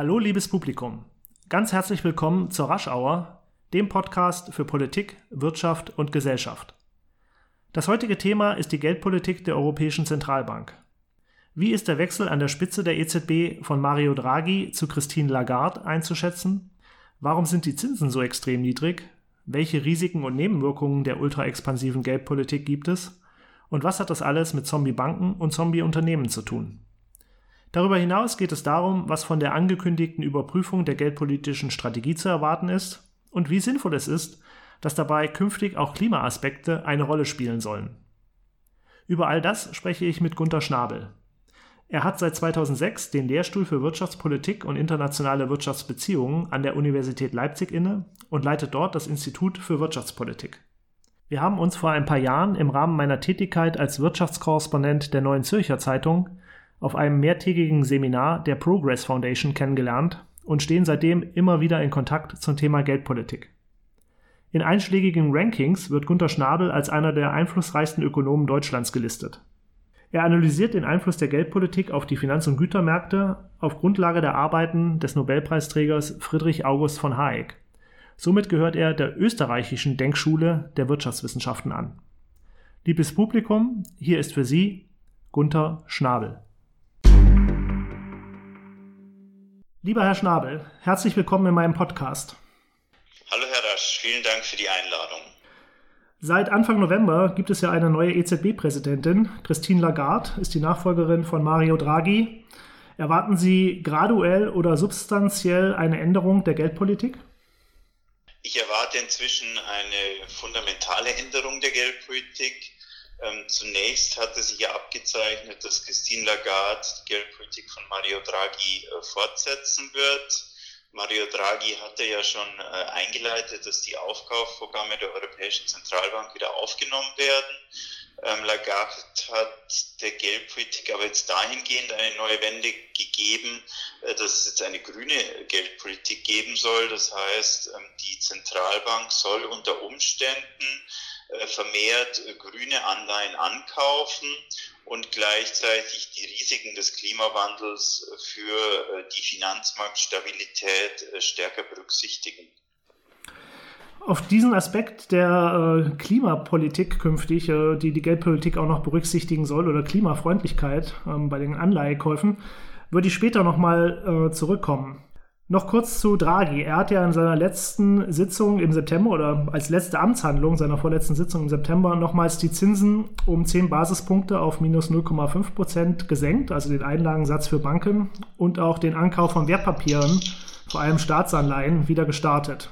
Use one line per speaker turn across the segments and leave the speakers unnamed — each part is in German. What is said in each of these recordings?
Hallo, liebes Publikum. Ganz herzlich willkommen zur Raschauer, dem Podcast für Politik, Wirtschaft und Gesellschaft. Das heutige Thema ist die Geldpolitik der Europäischen Zentralbank. Wie ist der Wechsel an der Spitze der EZB von Mario Draghi zu Christine Lagarde einzuschätzen? Warum sind die Zinsen so extrem niedrig? Welche Risiken und Nebenwirkungen der ultraexpansiven Geldpolitik gibt es? Und was hat das alles mit Zombie-Banken und Zombie-Unternehmen zu tun? Darüber hinaus geht es darum, was von der angekündigten Überprüfung der geldpolitischen Strategie zu erwarten ist und wie sinnvoll es ist, dass dabei künftig auch Klimaaspekte eine Rolle spielen sollen. Über all das spreche ich mit Gunter Schnabel. Er hat seit 2006 den Lehrstuhl für Wirtschaftspolitik und internationale Wirtschaftsbeziehungen an der Universität Leipzig inne und leitet dort das Institut für Wirtschaftspolitik. Wir haben uns vor ein paar Jahren im Rahmen meiner Tätigkeit als Wirtschaftskorrespondent der Neuen Zürcher Zeitung auf einem mehrtägigen Seminar der Progress Foundation kennengelernt und stehen seitdem immer wieder in Kontakt zum Thema Geldpolitik. In einschlägigen Rankings wird Gunter Schnabel als einer der einflussreichsten Ökonomen Deutschlands gelistet. Er analysiert den Einfluss der Geldpolitik auf die Finanz- und Gütermärkte auf Grundlage der Arbeiten des Nobelpreisträgers Friedrich August von Hayek. Somit gehört er der österreichischen Denkschule der Wirtschaftswissenschaften an. Liebes Publikum, hier ist für Sie Gunther Schnabel. Lieber Herr Schnabel, herzlich willkommen in meinem Podcast.
Hallo Herr Rasch, vielen Dank für die Einladung.
Seit Anfang November gibt es ja eine neue EZB-Präsidentin. Christine Lagarde ist die Nachfolgerin von Mario Draghi. Erwarten Sie graduell oder substanziell eine Änderung der Geldpolitik?
Ich erwarte inzwischen eine fundamentale Änderung der Geldpolitik. Ähm, zunächst hatte sich ja abgezeichnet, dass Christine Lagarde die Geldpolitik von Mario Draghi äh, fortsetzen wird. Mario Draghi hatte ja schon äh, eingeleitet, dass die Aufkaufprogramme der Europäischen Zentralbank wieder aufgenommen werden. Ähm, Lagarde hat der Geldpolitik aber jetzt dahingehend eine neue Wende gegeben, äh, dass es jetzt eine grüne Geldpolitik geben soll. Das heißt, ähm, die Zentralbank soll unter Umständen vermehrt äh, grüne Anleihen ankaufen und gleichzeitig die Risiken des Klimawandels für die Finanzmarktstabilität stärker berücksichtigen.
Auf diesen Aspekt der äh, Klimapolitik künftig, äh, die die Geldpolitik auch noch berücksichtigen soll, oder Klimafreundlichkeit ähm, bei den Anleihekäufen, würde ich später nochmal äh, zurückkommen. Noch kurz zu Draghi. Er hat ja in seiner letzten Sitzung im September oder als letzte Amtshandlung seiner vorletzten Sitzung im September nochmals die Zinsen um 10 Basispunkte auf minus 0,5 Prozent gesenkt, also den Einlagensatz für Banken und auch den Ankauf von Wertpapieren, vor allem Staatsanleihen, wieder gestartet.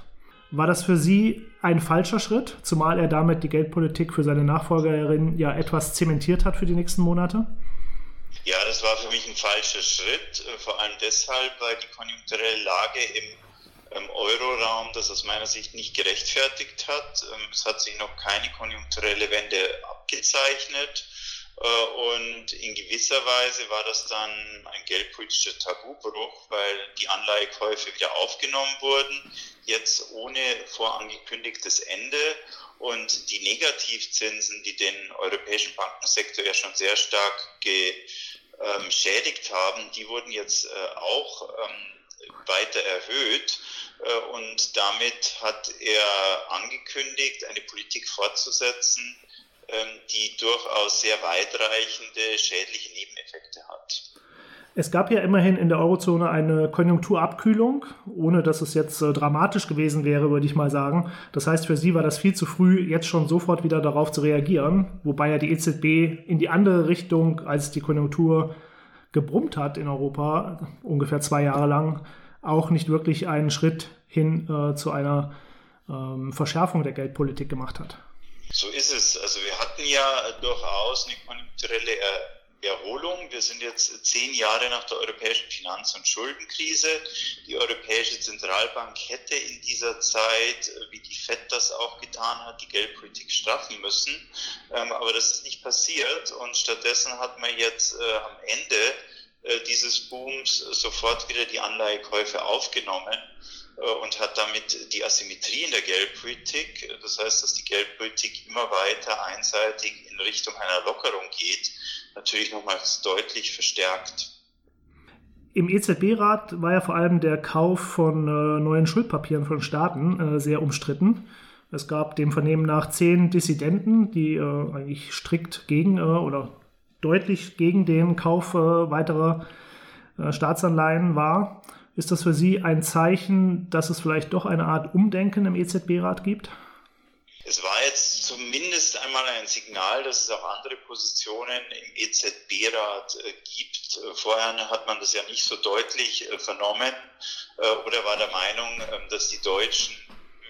War das für Sie ein falscher Schritt, zumal er damit die Geldpolitik für seine Nachfolgerin ja etwas zementiert hat für die nächsten Monate?
Ja, das war für mich ein falscher Schritt, äh, vor allem deshalb, weil die konjunkturelle Lage im, im Euroraum das aus meiner Sicht nicht gerechtfertigt hat. Ähm, es hat sich noch keine konjunkturelle Wende abgezeichnet. Äh, und in gewisser Weise war das dann ein geldpolitischer Tabubruch, weil die Anleihekäufe wieder aufgenommen wurden, jetzt ohne vorangekündigtes Ende. Und die Negativzinsen, die den europäischen Bankensektor ja schon sehr stark geschädigt haben, die wurden jetzt äh, auch ähm, weiter erhöht. Äh, und damit hat er angekündigt, eine Politik fortzusetzen, ähm, die durchaus sehr weitreichende schädliche Nebeneffekte hat.
Es gab ja immerhin in der Eurozone eine Konjunkturabkühlung, ohne dass es jetzt äh, dramatisch gewesen wäre, würde ich mal sagen. Das heißt, für Sie war das viel zu früh, jetzt schon sofort wieder darauf zu reagieren, wobei ja die EZB in die andere Richtung, als die Konjunktur gebrummt hat in Europa, ungefähr zwei Jahre lang, auch nicht wirklich einen Schritt hin äh, zu einer ähm, Verschärfung der Geldpolitik gemacht hat.
So ist es. Also wir hatten ja durchaus eine konjunkturelle Erholung. Wir sind jetzt zehn Jahre nach der europäischen Finanz- und Schuldenkrise. Die Europäische Zentralbank hätte in dieser Zeit, wie die FED das auch getan hat, die Geldpolitik straffen müssen. Ähm, aber das ist nicht passiert und stattdessen hat man jetzt äh, am Ende äh, dieses Booms sofort wieder die Anleihekäufe aufgenommen. Äh, und hat damit die Asymmetrie in der Geldpolitik, das heißt, dass die Geldpolitik immer weiter einseitig in Richtung einer Lockerung geht, natürlich nochmals deutlich verstärkt.
Im EZB-Rat war ja vor allem der Kauf von äh, neuen Schuldpapieren von Staaten äh, sehr umstritten. Es gab dem Vernehmen nach zehn Dissidenten, die äh, eigentlich strikt gegen äh, oder deutlich gegen den Kauf äh, weiterer äh, Staatsanleihen war. Ist das für Sie ein Zeichen, dass es vielleicht doch eine Art Umdenken im EZB-Rat gibt?
Es war jetzt zumindest einmal ein Signal, dass es auch andere Positionen im EZB-Rat äh, gibt. Äh, vorher hat man das ja nicht so deutlich äh, vernommen oder war der Meinung, ähm, dass die Deutschen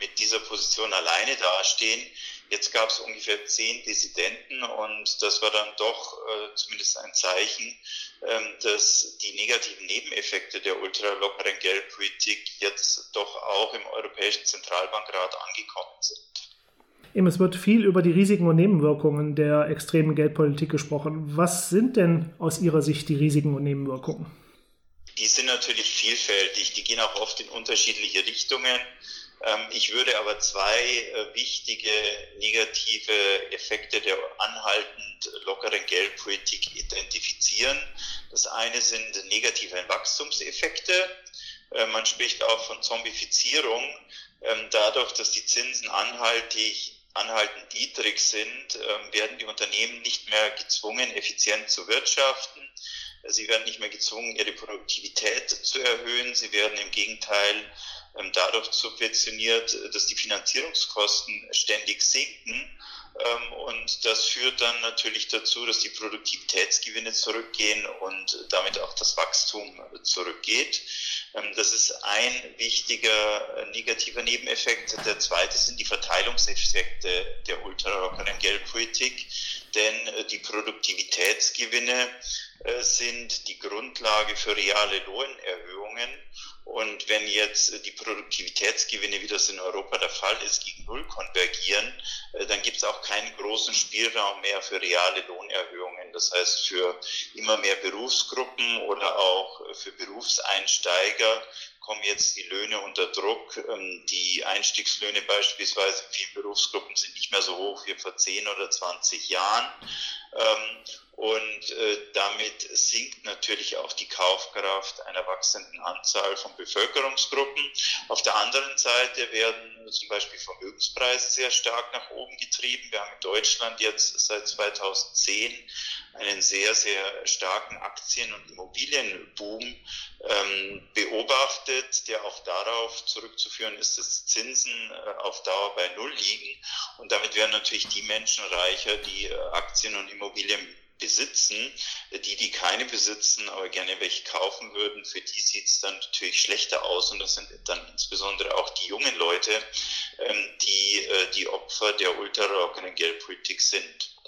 mit dieser Position alleine dastehen. Jetzt gab es ungefähr zehn Dissidenten und das war dann doch äh, zumindest ein Zeichen, ähm, dass die negativen Nebeneffekte der ultralockeren Geldpolitik jetzt doch auch im Europäischen Zentralbankrat angekommen sind.
Eben, es wird viel über die Risiken und Nebenwirkungen der extremen Geldpolitik gesprochen. Was sind denn aus Ihrer Sicht die Risiken und Nebenwirkungen?
Die sind natürlich vielfältig, die gehen auch oft in unterschiedliche Richtungen. Ähm, ich würde aber zwei äh, wichtige negative Effekte der anhaltend lockeren Geldpolitik identifizieren. Das eine sind negative Wachstumseffekte. Äh, man spricht auch von Zombifizierung. Ähm, dadurch, dass die Zinsen anhaltig anhaltend niedrig sind, ähm, werden die Unternehmen nicht mehr gezwungen, effizient zu wirtschaften. Sie werden nicht mehr gezwungen, ihre Produktivität zu erhöhen. Sie werden im Gegenteil ähm, dadurch subventioniert, dass die Finanzierungskosten ständig sinken. Ähm, und das führt dann natürlich dazu, dass die Produktivitätsgewinne zurückgehen und damit auch das Wachstum zurückgeht. Ähm, das ist ein wichtiger äh, negativer Nebeneffekt. Der zweite sind die Verteilungseffekte der ultrarockeren Geldpolitik, denn äh, die Produktivitätsgewinne sind die Grundlage für reale Lohnerhöhungen. Und wenn jetzt die Produktivitätsgewinne, wie das in Europa der Fall ist, gegen Null konvergieren, dann gibt es auch keinen großen Spielraum mehr für reale Lohnerhöhungen. Das heißt, für immer mehr Berufsgruppen oder auch für Berufseinsteiger kommen jetzt die Löhne unter Druck. Ähm, die Einstiegslöhne beispielsweise in vielen Berufsgruppen sind nicht mehr so hoch wie vor 10 oder 20 Jahren. Und äh, damit sinkt natürlich auch die Kaufkraft einer wachsenden Anzahl von Bevölkerungsgruppen. Auf der anderen Seite werden zum Beispiel Vermögenspreise sehr stark nach oben getrieben. Wir haben in Deutschland jetzt seit 2010 einen sehr, sehr starken Aktien- und Immobilienboom ähm, beobachtet, der auch darauf zurückzuführen ist, dass Zinsen äh, auf Dauer bei Null liegen. Und damit werden natürlich die Menschen reicher, die äh, Aktien und Immobilien besitzen. Die, die keine besitzen, aber gerne welche kaufen würden, für die sieht es dann natürlich schlechter aus. Und das sind dann insbesondere auch die jungen Leute, ähm, die äh, die Opfer der ultrarockenen Geldpolitik sind.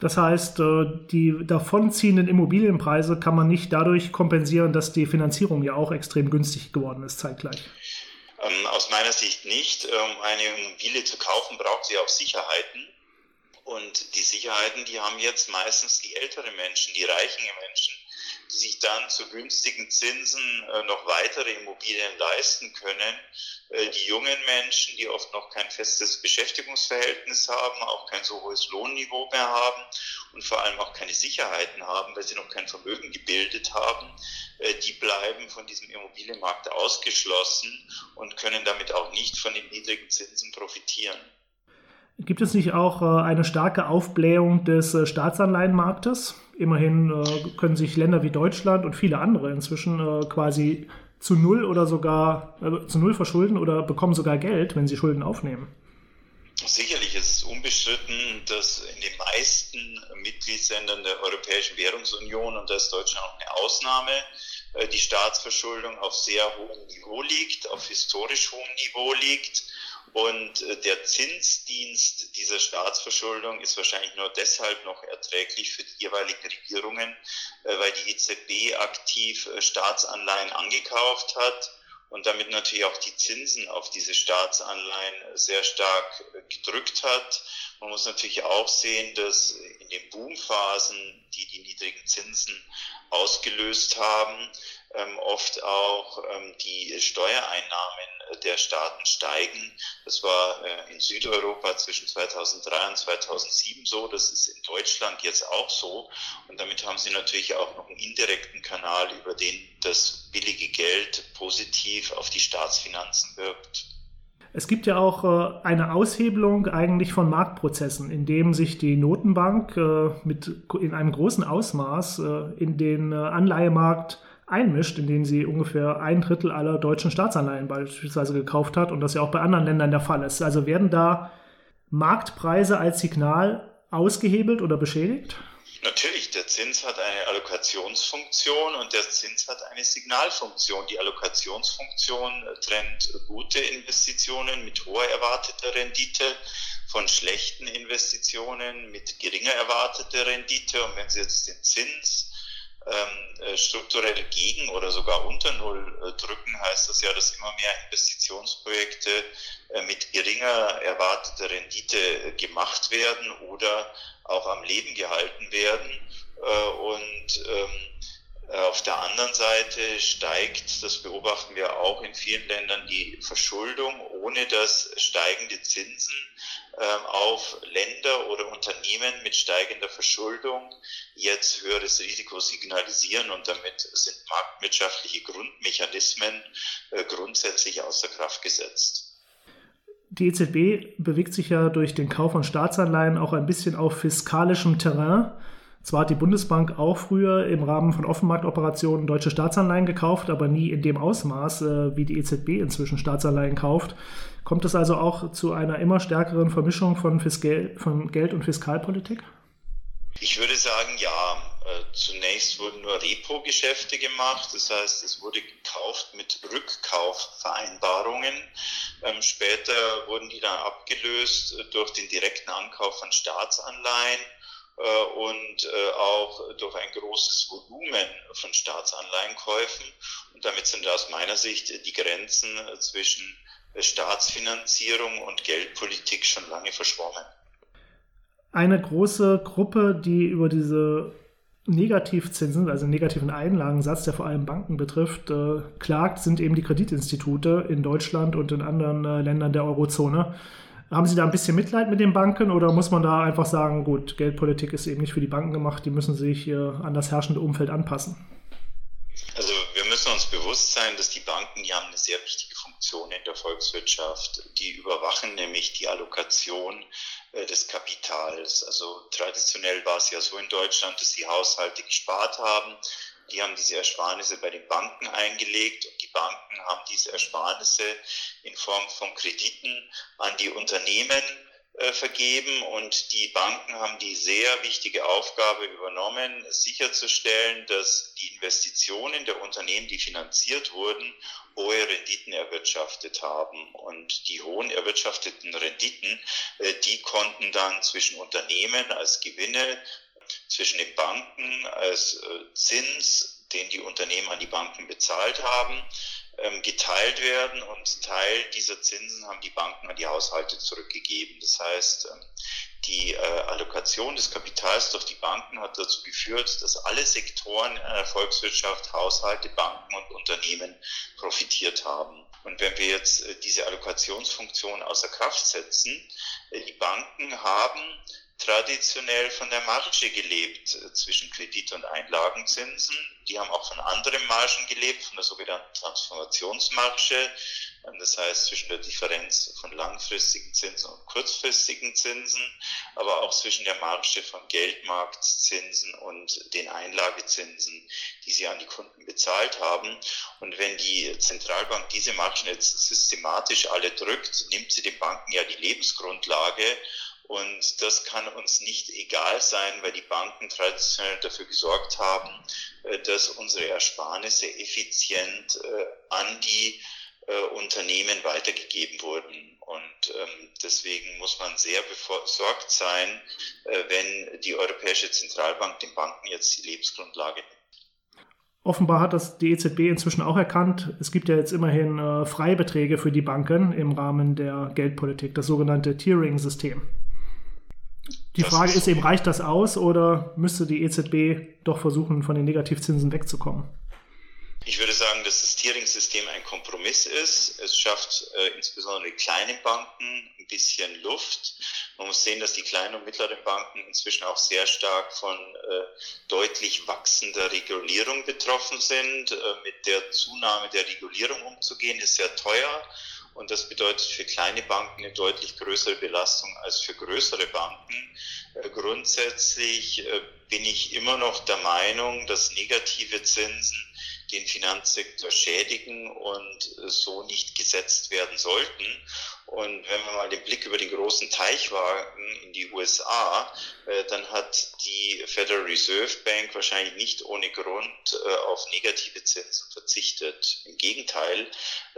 Das heißt, äh, die davonziehenden Immobilienpreise kann man nicht dadurch kompensieren, dass die Finanzierung ja auch extrem günstig geworden ist zeitgleich.
Ähm, aus meiner Sicht nicht. Um eine Immobilie zu kaufen, braucht sie auch Sicherheiten. Und die Sicherheiten, die haben jetzt meistens die älteren Menschen, die reichen Menschen, die sich dann zu günstigen Zinsen äh, noch weitere Immobilien leisten können. Äh, die jungen Menschen, die oft noch kein festes Beschäftigungsverhältnis haben, auch kein so hohes Lohnniveau mehr haben und vor allem auch keine Sicherheiten haben, weil sie noch kein Vermögen gebildet haben, äh, die bleiben von diesem Immobilienmarkt ausgeschlossen und können damit auch nicht von den niedrigen Zinsen profitieren.
Gibt es nicht auch äh, eine starke Aufblähung des äh, Staatsanleihenmarktes? Immerhin äh, können sich Länder wie Deutschland und viele andere inzwischen quasi zu null oder sogar äh, zu null verschulden oder bekommen sogar Geld, wenn sie Schulden aufnehmen.
Sicherlich ist es unbestritten, dass in den meisten Mitgliedsländern der Europäischen Währungsunion, und da ist Deutschland auch eine Ausnahme, die Staatsverschuldung auf sehr hohem Niveau liegt, auf historisch hohem Niveau liegt und äh, der Zinsdienst dieser Staatsverschuldung ist wahrscheinlich nur deshalb noch erträglich für die jeweiligen Regierungen, äh, weil die EZB aktiv äh, Staatsanleihen angekauft hat und damit natürlich auch die Zinsen auf diese Staatsanleihen sehr stark gedrückt hat. Man muss natürlich auch sehen, dass in den Boomphasen, die die niedrigen Zinsen ausgelöst haben, ähm, oft auch ähm, die Steuereinnahmen der Staaten steigen. Das war äh, in Südeuropa zwischen 2003 und 2007 so, das ist in Deutschland jetzt auch so. Und damit haben sie natürlich auch noch einen indirekten Kanal, über den das billige Geld positiv auf die Staatsfinanzen wirkt.
Es gibt ja auch äh, eine Aushebelung eigentlich von Marktprozessen, in dem sich die Notenbank äh, mit in einem großen Ausmaß äh, in den Anleihemarkt einmischt, indem sie ungefähr ein Drittel aller deutschen Staatsanleihen beispielsweise gekauft hat und das ja auch bei anderen Ländern der Fall ist. Also werden da Marktpreise als Signal ausgehebelt oder beschädigt?
Natürlich, der Zins hat eine Allokationsfunktion und der Zins hat eine Signalfunktion. Die Allokationsfunktion trennt gute Investitionen mit hoher erwarteter Rendite von schlechten Investitionen mit geringer erwarteter Rendite. Und wenn Sie jetzt den Zins ähm, äh, strukturell gegen oder sogar unter Null äh, drücken, heißt das ja, dass immer mehr Investitionsprojekte äh, mit geringer erwarteter Rendite gemacht werden oder auch am Leben gehalten werden. Und ähm, äh, auf der anderen Seite steigt, das beobachten wir auch in vielen Ländern, die Verschuldung, ohne dass steigende Zinsen ähm, auf Länder oder Unternehmen mit steigender Verschuldung jetzt höheres Risiko signalisieren und damit sind marktwirtschaftliche Grundmechanismen äh, grundsätzlich außer Kraft gesetzt.
Die EZB bewegt sich ja durch den Kauf von Staatsanleihen auch ein bisschen auf fiskalischem Terrain. Zwar hat die Bundesbank auch früher im Rahmen von Offenmarktoperationen deutsche Staatsanleihen gekauft, aber nie in dem Ausmaß, äh, wie die EZB inzwischen Staatsanleihen kauft. Kommt es also auch zu einer immer stärkeren Vermischung von, Fiskal von Geld- und Fiskalpolitik?
Ich würde sagen, ja. Äh, zunächst wurden nur Repo-Geschäfte gemacht, das heißt, es wurde gekauft mit Rückkaufvereinbarungen. Ähm, später wurden die dann abgelöst äh, durch den direkten Ankauf von Staatsanleihen und auch durch ein großes Volumen von Staatsanleihenkäufen. Und damit sind aus meiner Sicht die Grenzen zwischen Staatsfinanzierung und Geldpolitik schon lange verschwommen.
Eine große Gruppe, die über diese Negativzinsen, also negativen Einlagensatz, der vor allem Banken betrifft, äh, klagt, sind eben die Kreditinstitute in Deutschland und in anderen äh, Ländern der Eurozone. Haben Sie da ein bisschen Mitleid mit den Banken oder muss man da einfach sagen, gut, Geldpolitik ist eben nicht für die Banken gemacht, die müssen sich äh, an das herrschende Umfeld anpassen?
Also wir müssen uns bewusst sein, dass die Banken, die haben eine sehr wichtige Funktion in der Volkswirtschaft. Die überwachen nämlich die Allokation äh, des Kapitals. Also traditionell war es ja so in Deutschland, dass die Haushalte gespart haben. Die haben diese Ersparnisse bei den Banken eingelegt und die Banken haben diese Ersparnisse in Form von Krediten an die Unternehmen äh, vergeben und die Banken haben die sehr wichtige Aufgabe übernommen, sicherzustellen, dass die Investitionen der Unternehmen, die finanziert wurden, hohe Renditen erwirtschaftet haben. Und die hohen erwirtschafteten Renditen, äh, die konnten dann zwischen Unternehmen als Gewinne, zwischen den Banken als äh, Zins, den die Unternehmen an die Banken bezahlt haben, ähm, geteilt werden und Teil dieser Zinsen haben die Banken an die Haushalte zurückgegeben. Das heißt, ähm, die äh, Allokation des Kapitals durch die Banken hat dazu geführt, dass alle Sektoren einer Volkswirtschaft, Haushalte, Banken und Unternehmen profitiert haben. Und wenn wir jetzt äh, diese Allokationsfunktion außer Kraft setzen, die Banken haben traditionell von der Marge gelebt äh, zwischen Kredit- und Einlagenzinsen. Die haben auch von anderen Margen gelebt, von der sogenannten Transformationsmarge. Ähm, das heißt zwischen der Differenz von langfristigen Zinsen und kurzfristigen Zinsen, aber auch zwischen der Marge von Geldmarktzinsen und den Einlagezinsen, die sie an die Kunden bezahlt haben. Und wenn die Zentralbank diese Margen jetzt systematisch alle drückt, nimmt sie den Banken ja die Lebensgrundlage und das kann uns nicht egal sein, weil die Banken traditionell dafür gesorgt haben, äh, dass unsere Ersparnisse effizient äh, an die äh, Unternehmen weitergegeben wurden. Und ähm, deswegen muss man sehr besorgt sein, wenn die Europäische Zentralbank den Banken jetzt die Lebensgrundlage nimmt.
Offenbar hat das die EZB inzwischen auch erkannt. Es gibt ja jetzt immerhin äh, Freibeträge für die Banken im Rahmen der Geldpolitik, das sogenannte Tiering-System. Die das Frage ist, ist eben, reicht das aus oder müsste die EZB doch versuchen, von den Negativzinsen wegzukommen?
Ich würde sagen, dass das Tiering-System ein Kompromiss ist. Es schafft äh, insbesondere kleine Banken ein bisschen Luft. Man muss sehen, dass die kleinen und mittleren Banken inzwischen auch sehr stark von äh, deutlich wachsender Regulierung betroffen sind. Äh, mit der Zunahme der Regulierung umzugehen, ist sehr teuer. Und das bedeutet für kleine Banken eine deutlich größere Belastung als für größere Banken. Äh, grundsätzlich äh, bin ich immer noch der Meinung, dass negative Zinsen den Finanzsektor schädigen und äh, so nicht gesetzt werden sollten. Und wenn wir mal den Blick über den großen Teich wagen in die USA, äh, dann hat die Federal Reserve Bank wahrscheinlich nicht ohne Grund äh, auf negative Zinsen verzichtet. Im Gegenteil,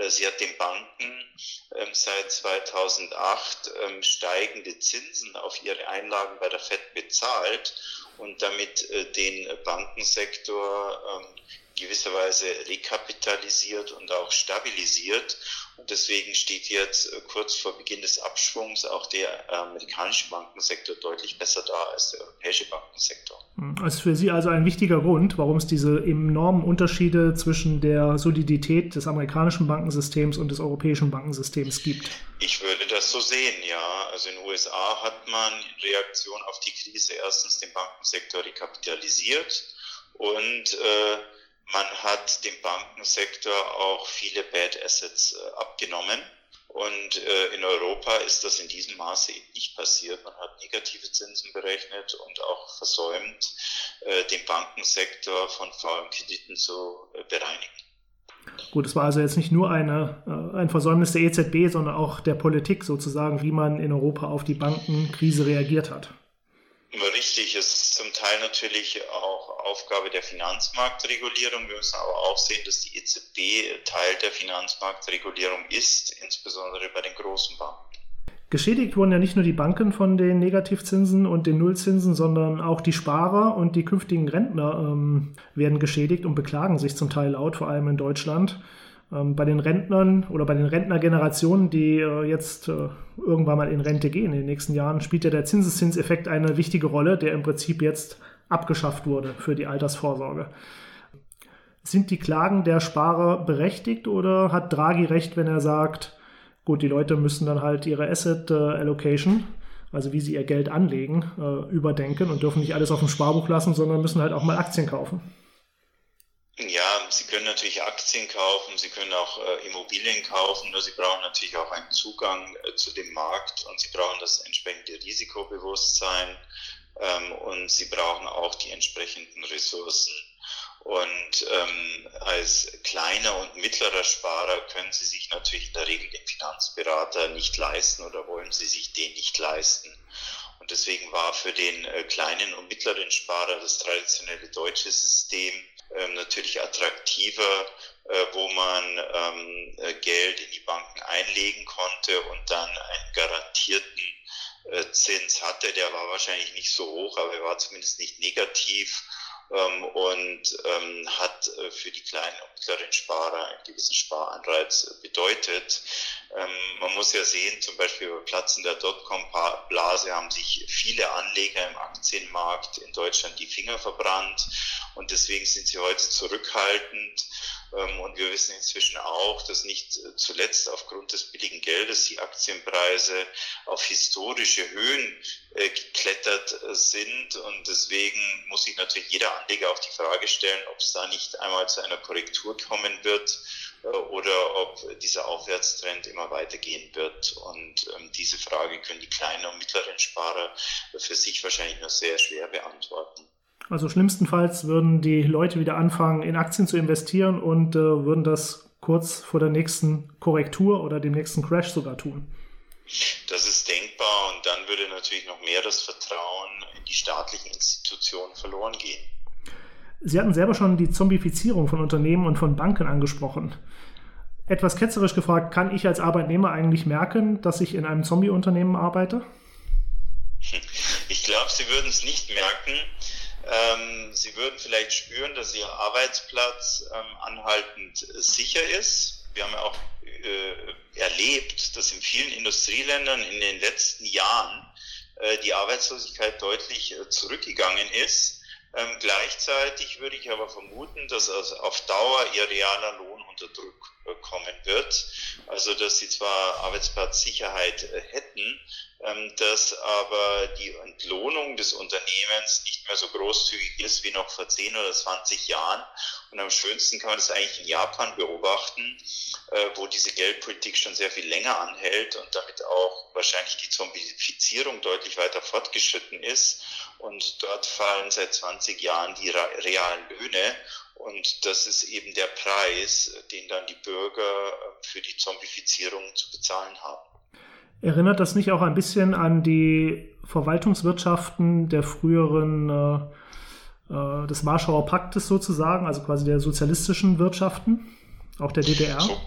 sie hat den Banken ähm, seit 2008 ähm, steigende Zinsen auf ihre Einlagen bei der Fed bezahlt und damit den Bankensektor ähm, gewisser Weise rekapitalisiert und auch stabilisiert. Und deswegen steht jetzt äh, kurz vor Beginn des Abschwungs auch der amerikanische Bankensektor deutlich besser da als der europäische Bankensektor.
Das ist für Sie also ein wichtiger Grund, warum es diese enormen Unterschiede zwischen der Solidität des amerikanischen Bankensystems und des europäischen Bankensystems gibt.
Ich würde das so sehen, ja. Also in den USA hat man in Reaktion auf die Krise erstens den Bankensektor rekapitalisiert und äh, man hat dem Bankensektor auch viele Bad Assets äh, abgenommen. Und äh, in Europa ist das in diesem Maße eben nicht passiert. Man hat negative Zinsen berechnet und auch versäumt, äh, den Bankensektor von faulen Krediten zu bereinigen.
Gut, es war also jetzt nicht nur eine, ein Versäumnis der EZB, sondern auch der Politik sozusagen, wie man in Europa auf die Bankenkrise reagiert hat.
Richtig, es ist zum Teil natürlich auch Aufgabe der Finanzmarktregulierung. Wir müssen aber auch sehen, dass die EZB Teil der Finanzmarktregulierung ist, insbesondere bei den großen Banken.
Geschädigt wurden ja nicht nur die Banken von den Negativzinsen und den Nullzinsen, sondern auch die Sparer und die künftigen Rentner ähm, werden geschädigt und beklagen sich zum Teil laut, vor allem in Deutschland. Ähm, bei den Rentnern oder bei den Rentnergenerationen, die äh, jetzt äh, irgendwann mal in Rente gehen in den nächsten Jahren, spielt ja der Zinseszinseffekt eine wichtige Rolle, der im Prinzip jetzt abgeschafft wurde für die Altersvorsorge. Sind die Klagen der Sparer berechtigt oder hat Draghi recht, wenn er sagt, gut, die Leute müssen dann halt ihre Asset äh, Allocation, also wie sie ihr Geld anlegen, überdenken und dürfen nicht alles auf dem Sparbuch lassen, sondern müssen halt auch mal Aktien kaufen?
Ja, Sie können natürlich Aktien kaufen, Sie können auch äh, Immobilien kaufen, nur Sie brauchen natürlich auch einen Zugang äh, zu dem Markt und Sie brauchen das entsprechende Risikobewusstsein ähm, und Sie brauchen auch die entsprechenden Ressourcen. Und ähm, als kleiner und mittlerer Sparer können Sie sich natürlich in der Regel den Finanzberater nicht leisten oder wollen Sie sich den nicht leisten. Und deswegen war für den äh, kleinen und mittleren Sparer das traditionelle deutsche System ähm, natürlich attraktiver, äh, wo man ähm, äh, Geld in die Banken einlegen konnte und dann einen garantierten Zins hatte. Der war wahrscheinlich nicht so hoch, aber er war zumindest nicht negativ ähm, und ähm, hat äh, für die kleinen und mittleren Sparer einen gewissen Sparanreiz bedeutet. Ähm, man muss ja sehen, zum Beispiel bei Platzen der Dotcom-Blase haben sich viele Anleger im Aktienmarkt in Deutschland die Finger verbrannt und deswegen sind sie heute zurückhaltend. Ähm, und wir wissen inzwischen auch, dass nicht äh, zuletzt aufgrund des billigen Geldes die Aktienpreise auf historische Höhen äh, geklettert äh, sind. Und deswegen muss sich natürlich jeder Anleger auch die Frage stellen, ob es da nicht einmal zu einer Korrektur kommen wird oder ob dieser Aufwärtstrend immer weitergehen wird. Und ähm, diese Frage können die kleinen und mittleren Sparer für sich wahrscheinlich nur sehr schwer beantworten.
Also schlimmstenfalls würden die Leute wieder anfangen, in Aktien zu investieren und äh, würden das kurz vor der nächsten Korrektur oder dem nächsten Crash sogar tun.
Das ist denkbar und dann würde natürlich noch mehr das Vertrauen in die staatlichen Institutionen verloren gehen.
Sie hatten selber schon die Zombifizierung von Unternehmen und von Banken angesprochen. Etwas ketzerisch gefragt, kann ich als Arbeitnehmer eigentlich merken, dass ich in einem Zombie-Unternehmen arbeite?
Ich glaube, Sie würden es nicht merken. Ähm, Sie würden vielleicht spüren, dass Ihr Arbeitsplatz ähm, anhaltend sicher ist. Wir haben ja auch äh, erlebt, dass in vielen Industrieländern in den letzten Jahren äh, die Arbeitslosigkeit deutlich äh, zurückgegangen ist. Ähm, gleichzeitig würde ich aber vermuten, dass also auf Dauer ihr realer Lohn unter Druck äh, kommen wird. Also dass sie zwar Arbeitsplatzsicherheit äh, hätten, ähm, dass aber die Entlohnung des Unternehmens nicht mehr so großzügig ist wie noch vor 10 oder 20 Jahren. Und am schönsten kann man das eigentlich in Japan beobachten, äh, wo diese Geldpolitik schon sehr viel länger anhält und damit auch wahrscheinlich die Zombifizierung deutlich weiter fortgeschritten ist. Und dort fallen seit 20 Jahren die realen Löhne. Und das ist eben der Preis, den dann die Bürger äh, für die Zombifizierung zu bezahlen haben.
Erinnert das nicht auch ein bisschen an die Verwaltungswirtschaften der früheren äh, äh, des Warschauer Paktes sozusagen, also quasi der sozialistischen Wirtschaften, auch der DDR?
So,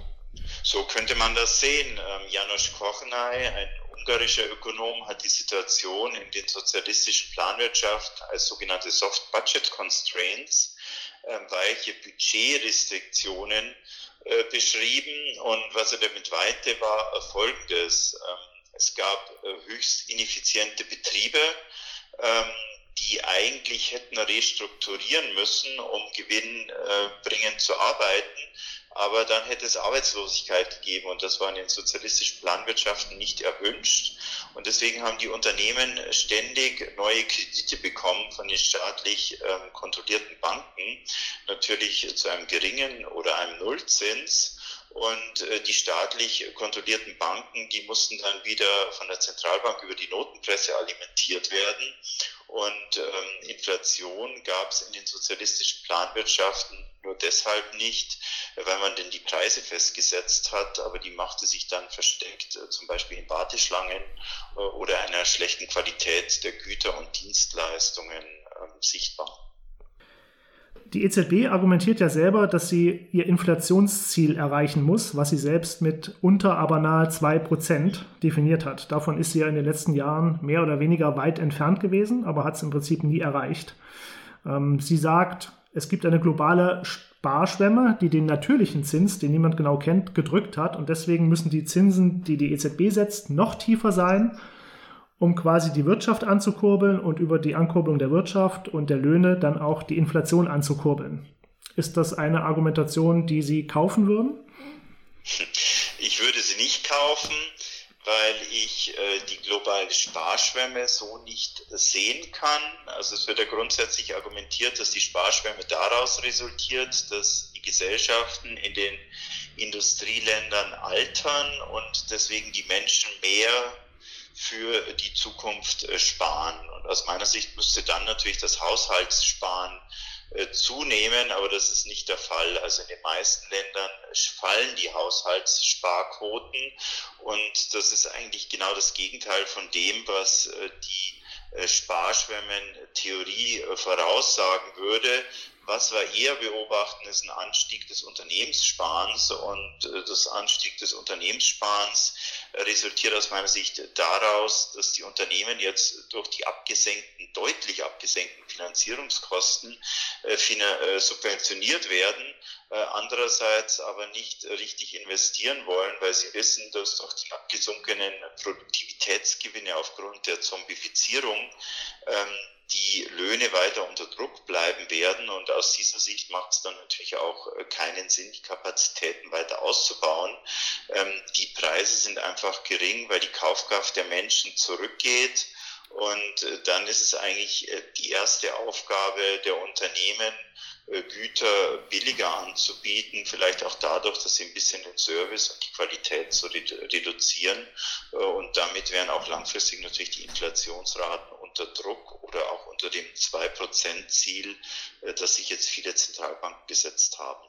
so könnte man das sehen. Ähm, Janusz Korchnay, ein ungarischer Ökonom, hat die Situation in den sozialistischen Planwirtschaften als sogenannte Soft Budget Constraints, äh, weiche Budgetrestriktionen, äh, beschrieben und was er damit weite, war folgendes. Ähm, es gab äh, höchst ineffiziente Betriebe, ähm, die eigentlich hätten restrukturieren müssen, um gewinnbringend zu arbeiten aber dann hätte es Arbeitslosigkeit gegeben und das war in den sozialistischen Planwirtschaften nicht erwünscht. Und deswegen haben die Unternehmen ständig neue Kredite bekommen von den staatlich ähm, kontrollierten Banken, natürlich zu einem geringen oder einem Nullzins. Und äh, die staatlich kontrollierten Banken, die mussten dann wieder von der Zentralbank über die Notenpresse alimentiert werden. Und ähm, Inflation gab es in den sozialistischen Planwirtschaften nur deshalb nicht, weil man denn die Preise festgesetzt hat, aber die machte sich dann versteckt, äh, zum Beispiel in Warteschlangen äh, oder einer schlechten Qualität der Güter und Dienstleistungen äh, sichtbar.
Die EZB argumentiert ja selber, dass sie ihr Inflationsziel erreichen muss, was sie selbst mit unter aber nahe 2% definiert hat. Davon ist sie ja in den letzten Jahren mehr oder weniger weit entfernt gewesen, aber hat es im Prinzip nie erreicht. Ähm, sie sagt, es gibt eine globale Sparschwemme, die den natürlichen Zins, den niemand genau kennt, gedrückt hat. Und deswegen müssen die Zinsen, die die EZB setzt, noch tiefer sein um quasi die Wirtschaft anzukurbeln und über die Ankurbelung der Wirtschaft und der Löhne dann auch die Inflation anzukurbeln. Ist das eine Argumentation, die Sie kaufen würden?
Ich würde sie nicht kaufen, weil ich äh, die globale Sparschwemme so nicht sehen kann. Also es wird ja grundsätzlich argumentiert, dass die Sparschwemme daraus resultiert, dass die Gesellschaften in den Industrieländern altern und deswegen die Menschen mehr für die Zukunft äh, sparen. Und aus meiner Sicht müsste dann natürlich das Haushaltssparen äh, zunehmen, aber das ist nicht der Fall. Also in den meisten Ländern fallen die Haushaltssparquoten und das ist eigentlich genau das Gegenteil von dem, was äh, die Sparschwemmen-Theorie voraussagen würde. Was wir eher beobachten, ist ein Anstieg des Unternehmenssparens und äh, das Anstieg des Unternehmenssparens resultiert aus meiner Sicht daraus, dass die Unternehmen jetzt durch die abgesenkten, deutlich abgesenkten Finanzierungskosten äh, äh, subventioniert werden, andererseits aber nicht richtig investieren wollen, weil sie wissen, dass durch die abgesunkenen Produktivitätsgewinne aufgrund der Zombifizierung ähm, die Löhne weiter unter Druck bleiben werden. Und aus dieser Sicht macht es dann natürlich auch äh, keinen Sinn, die Kapazitäten weiter auszubauen. Ähm, die Preise sind einfach gering, weil die Kaufkraft der Menschen zurückgeht. Und äh, dann ist es eigentlich äh, die erste Aufgabe der Unternehmen, Güter billiger anzubieten, vielleicht auch dadurch, dass sie ein bisschen den Service und die Qualität zu reduzieren. Und damit werden auch langfristig natürlich die Inflationsraten unter Druck oder auch unter dem 2%-Ziel, äh, das sich jetzt viele Zentralbanken gesetzt haben.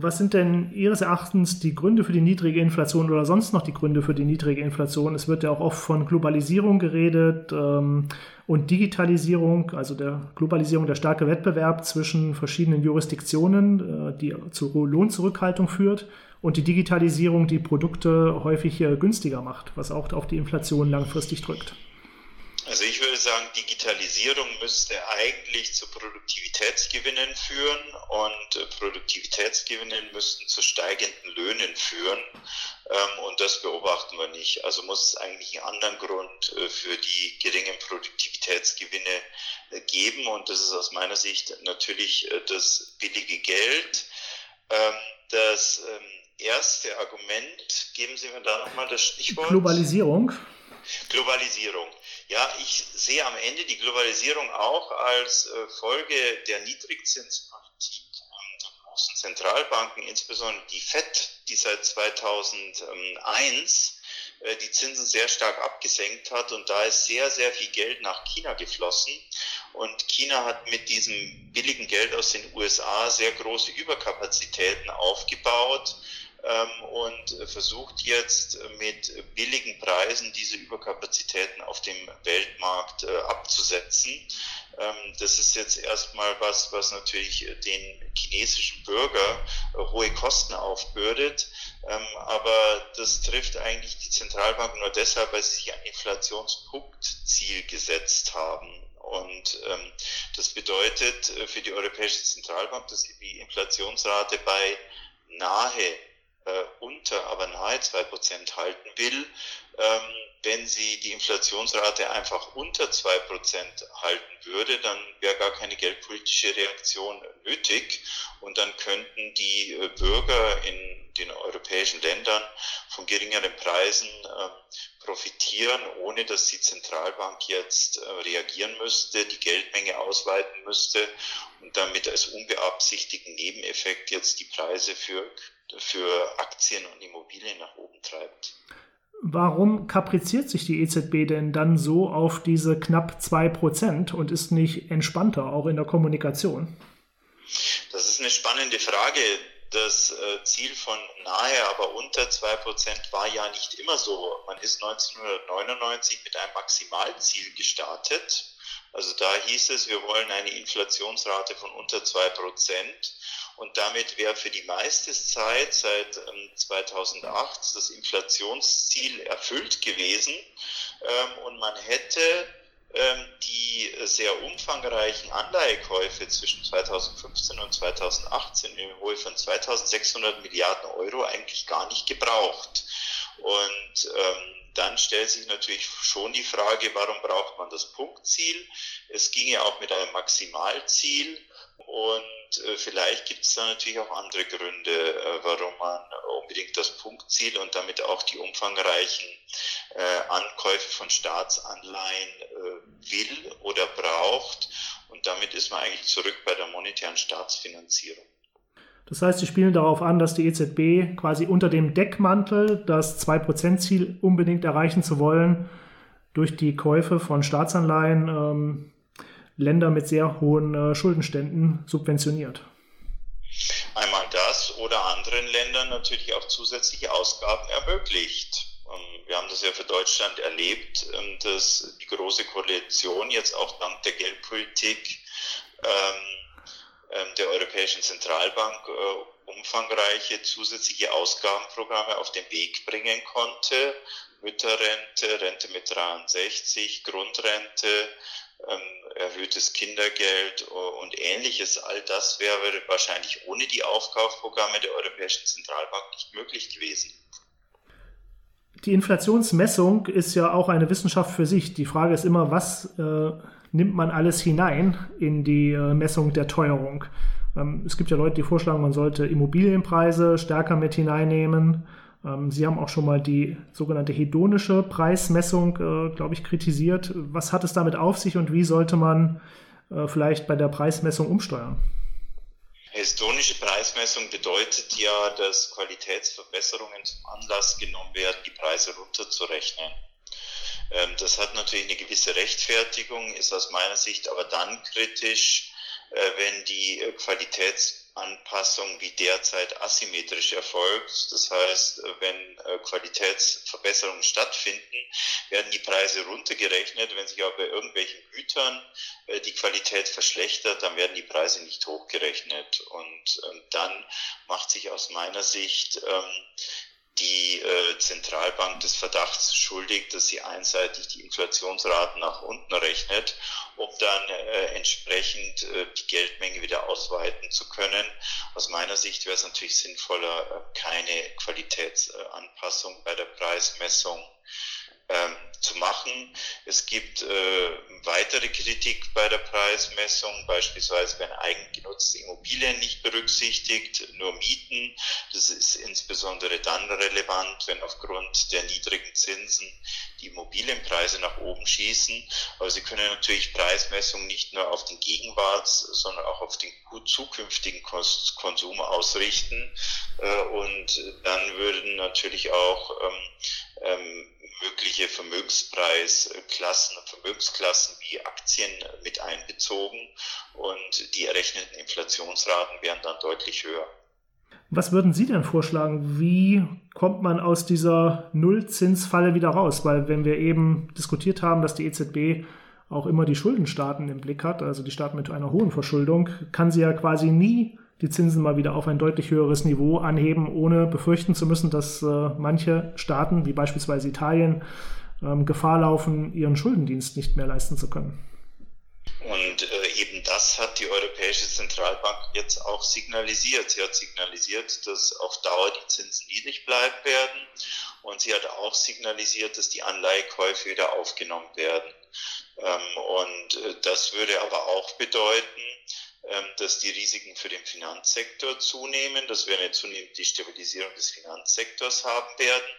Was sind denn Ihres Erachtens die Gründe für die niedrige Inflation oder sonst noch die Gründe für die niedrige Inflation? Es wird ja auch oft von Globalisierung geredet ähm, und Digitalisierung, also der Globalisierung, der starke Wettbewerb zwischen verschiedenen Jurisdiktionen, äh, die zu Lohnzurückhaltung führt und die Digitalisierung, die Produkte häufig günstiger macht, was auch auf die Inflation langfristig drückt.
Also ich würde sagen, Digitalisierung müsste eigentlich zu Produktivitätsgewinnen führen und äh, Produktivitätsgewinnen müssten zu steigenden Löhnen führen. Ähm, und das beobachten wir nicht. Also muss es eigentlich einen anderen Grund äh, für die geringen Produktivitätsgewinne äh, geben. Und das ist aus meiner Sicht natürlich das billige Geld. Ähm, das ähm, erste Argument, geben Sie mir da nochmal das Stichwort.
Globalisierung.
Globalisierung. Ja, ich sehe am Ende die Globalisierung auch als äh, Folge der Niedrigzinspolitik der großen Zentralbanken, insbesondere die FED, die seit 2001 äh, die Zinsen sehr stark abgesenkt hat und da ist sehr, sehr viel Geld nach China geflossen. Und China hat mit diesem billigen Geld aus den USA sehr große Überkapazitäten aufgebaut und versucht jetzt mit billigen Preisen diese Überkapazitäten auf dem Weltmarkt äh, abzusetzen. Ähm, das ist jetzt erstmal was, was natürlich den chinesischen Bürger äh, hohe Kosten aufbürdet. Ähm, aber das trifft eigentlich die Zentralbanken nur deshalb, weil sie sich ein Inflationspunktziel gesetzt haben. Und ähm, das bedeutet äh, für die Europäische Zentralbank, dass die Inflationsrate bei nahe äh, unter, aber nahe zwei Prozent halten will. Ähm, wenn sie die Inflationsrate einfach unter zwei Prozent halten würde, dann wäre gar keine geldpolitische Reaktion nötig und dann könnten die äh, Bürger in den europäischen Ländern von geringeren Preisen äh, profitieren, ohne dass die Zentralbank jetzt äh, reagieren müsste, die Geldmenge ausweiten müsste und damit als unbeabsichtigten Nebeneffekt jetzt die Preise für für Aktien und Immobilien nach oben treibt.
Warum kapriziert sich die EZB denn dann so auf diese knapp 2% und ist nicht entspannter, auch in der Kommunikation?
Das ist eine spannende Frage. Das äh, Ziel von nahe, aber unter 2% war ja nicht immer so. Man ist 1999 mit einem Maximalziel gestartet. Also da hieß es, wir wollen eine Inflationsrate von unter 2%. Und damit wäre für die meiste Zeit seit 2008 ähm, das Inflationsziel erfüllt gewesen. Ähm, und man hätte ähm, die sehr umfangreichen Anleihekäufe zwischen 2015 und 2018 in Höhe von 2600 Milliarden Euro eigentlich gar nicht gebraucht. Und dann stellt sich natürlich schon die Frage, warum braucht man das Punktziel? Es ginge auch mit einem Maximalziel und äh, vielleicht gibt es da natürlich auch andere Gründe, äh, warum man unbedingt das Punktziel und damit auch die umfangreichen äh, Ankäufe von Staatsanleihen will oder braucht. Und damit ist man eigentlich zurück bei der monetären Staatsfinanzierung.
Das heißt, Sie spielen darauf an, dass die EZB quasi unter dem Deckmantel, das 2%-Ziel unbedingt erreichen zu wollen, durch die Käufe von Staatsanleihen ähm, Länder mit sehr hohen äh, Schuldenständen subventioniert.
Einmal das oder anderen Ländern natürlich auch zusätzliche Ausgaben ermöglicht. Ähm, wir haben das ja für Deutschland erlebt, ähm, dass die Große Koalition jetzt auch dank der Geldpolitik ähm, der Europäischen Zentralbank äh, umfangreiche zusätzliche Ausgabenprogramme auf den Weg bringen konnte. Mütterrente, Rente mit 63, Grundrente, ähm, erhöhtes Kindergeld und ähnliches. All das wäre wahrscheinlich ohne die Aufkaufprogramme der Europäischen Zentralbank nicht möglich gewesen.
Die Inflationsmessung ist ja auch eine Wissenschaft für sich. Die Frage ist immer, was äh, nimmt man alles hinein in die äh, Messung der Teuerung? Ähm, es gibt ja Leute, die vorschlagen, man sollte Immobilienpreise stärker mit hineinnehmen. Ähm, Sie haben auch schon mal die sogenannte hedonische Preismessung, äh, glaube ich, kritisiert. Was hat es damit auf sich und wie sollte man äh, vielleicht bei der Preismessung umsteuern?
Hedonische Preismessung bedeutet ja, dass Qualitätsverbesserungen zum Anlass genommen werden, die Preise runterzurechnen. Ähm, das hat natürlich eine gewisse Rechtfertigung, ist aus meiner Sicht aber dann kritisch, äh, wenn die Qualitäts Anpassung wie derzeit asymmetrisch erfolgt. Das heißt, wenn äh, Qualitätsverbesserungen stattfinden, werden die Preise runtergerechnet. Wenn sich aber bei irgendwelchen Gütern äh, die Qualität verschlechtert, dann werden die Preise nicht hochgerechnet. Und ähm, dann macht sich aus meiner Sicht ähm, äh, Zentralbank des Verdachts schuldig, dass sie einseitig die Inflationsraten nach unten rechnet, um dann äh, entsprechend äh, die Geldmenge wieder ausweiten zu können. Aus meiner Sicht wäre es natürlich sinnvoller, äh, keine Qualitätsanpassung bei der Preismessung ähm, zu machen. Es gibt äh, weitere Kritik bei der Preismessung, beispielsweise wenn eigengenutzte Immobilien nicht berücksichtigt, nur Mieten. Das ist insbesondere dann relevant, wenn aufgrund der niedrigen Zinsen die Immobilienpreise nach oben schießen. Aber Sie können natürlich Preismessungen nicht nur auf den Gegenwarts, sondern auch auf den zukünftigen Konsum ausrichten. Äh, und dann würden natürlich auch ähm, ähm, mögliche Vermögenspreisklassen und Vermögensklassen wie Aktien mit einbezogen und die errechneten Inflationsraten wären dann deutlich höher.
Was würden Sie denn vorschlagen? Wie kommt man aus dieser Nullzinsfalle wieder raus? Weil wenn wir eben diskutiert haben, dass die EZB auch immer die Schuldenstaaten im Blick hat, also die Staaten mit einer hohen Verschuldung, kann sie ja quasi nie die Zinsen mal wieder auf ein deutlich höheres Niveau anheben, ohne befürchten zu müssen, dass äh, manche Staaten, wie beispielsweise Italien, ähm, Gefahr laufen, ihren Schuldendienst nicht mehr leisten zu können.
Und äh, eben das hat die Europäische Zentralbank jetzt auch signalisiert. Sie hat signalisiert, dass auf Dauer die Zinsen niedrig bleiben werden. Und sie hat auch signalisiert, dass die Anleihekäufe wieder aufgenommen werden. Ähm, und äh, das würde aber auch bedeuten, ähm, dass die Risiken für den Finanzsektor zunehmen, dass wir eine zunehmende Stabilisierung des Finanzsektors haben werden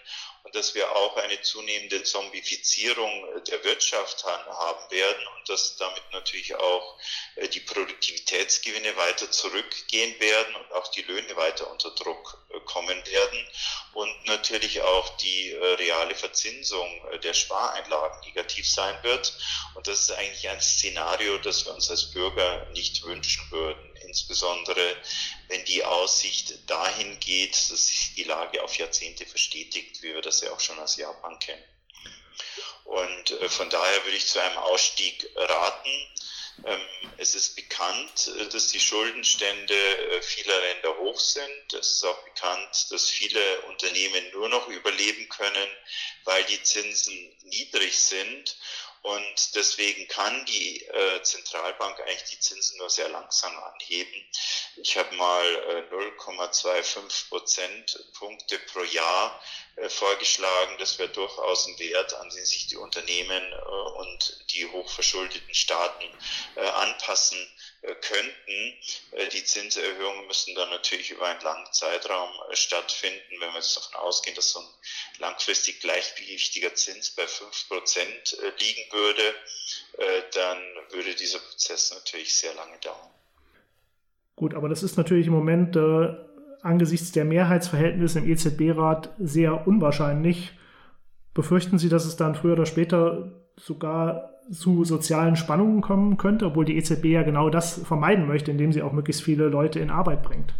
dass wir auch eine zunehmende Zombifizierung äh, der Wirtschaft haben werden und dass damit natürlich auch äh, die Produktivitätsgewinne weiter zurückgehen werden und auch die Löhne weiter unter Druck äh, kommen werden und natürlich auch die reale Verzinsung der Spareinlagen negativ sein wird. Und das ist eigentlich ein Szenario, das wir uns als Bürger nicht wünschen würden insbesondere wenn die Aussicht dahin geht, dass sich die Lage auf Jahrzehnte verstetigt, wie wir das ja auch schon aus Japan kennen. Und äh, von daher würde ich zu einem Ausstieg raten. Ähm, es ist bekannt, äh, dass die Schuldenstände äh, vieler Länder hoch sind. Es ist auch bekannt, dass viele Unternehmen nur noch überleben können, weil die Zinsen niedrig sind. Und deswegen kann die äh, Zentralbank eigentlich die Zinsen nur sehr langsam anheben. Ich habe mal äh, 0,25 Prozentpunkte pro Jahr vorgeschlagen. Das wäre durchaus ein Wert, an den sich die Unternehmen äh, und die hochverschuldeten Staaten äh, anpassen äh, könnten. Äh, die Zinserhöhungen müssen dann natürlich über einen langen Zeitraum äh, stattfinden. Wenn wir jetzt davon ausgehen, dass so ein langfristig gleichgewichtiger Zins bei 5% liegen würde, dann würde dieser Prozess natürlich sehr lange dauern.
Gut, aber das ist natürlich im Moment äh, angesichts der Mehrheitsverhältnisse im EZB-Rat sehr unwahrscheinlich. Befürchten Sie, dass es dann früher oder später sogar zu sozialen Spannungen kommen könnte, obwohl die EZB ja genau das vermeiden möchte, indem sie auch möglichst viele Leute in Arbeit bringt.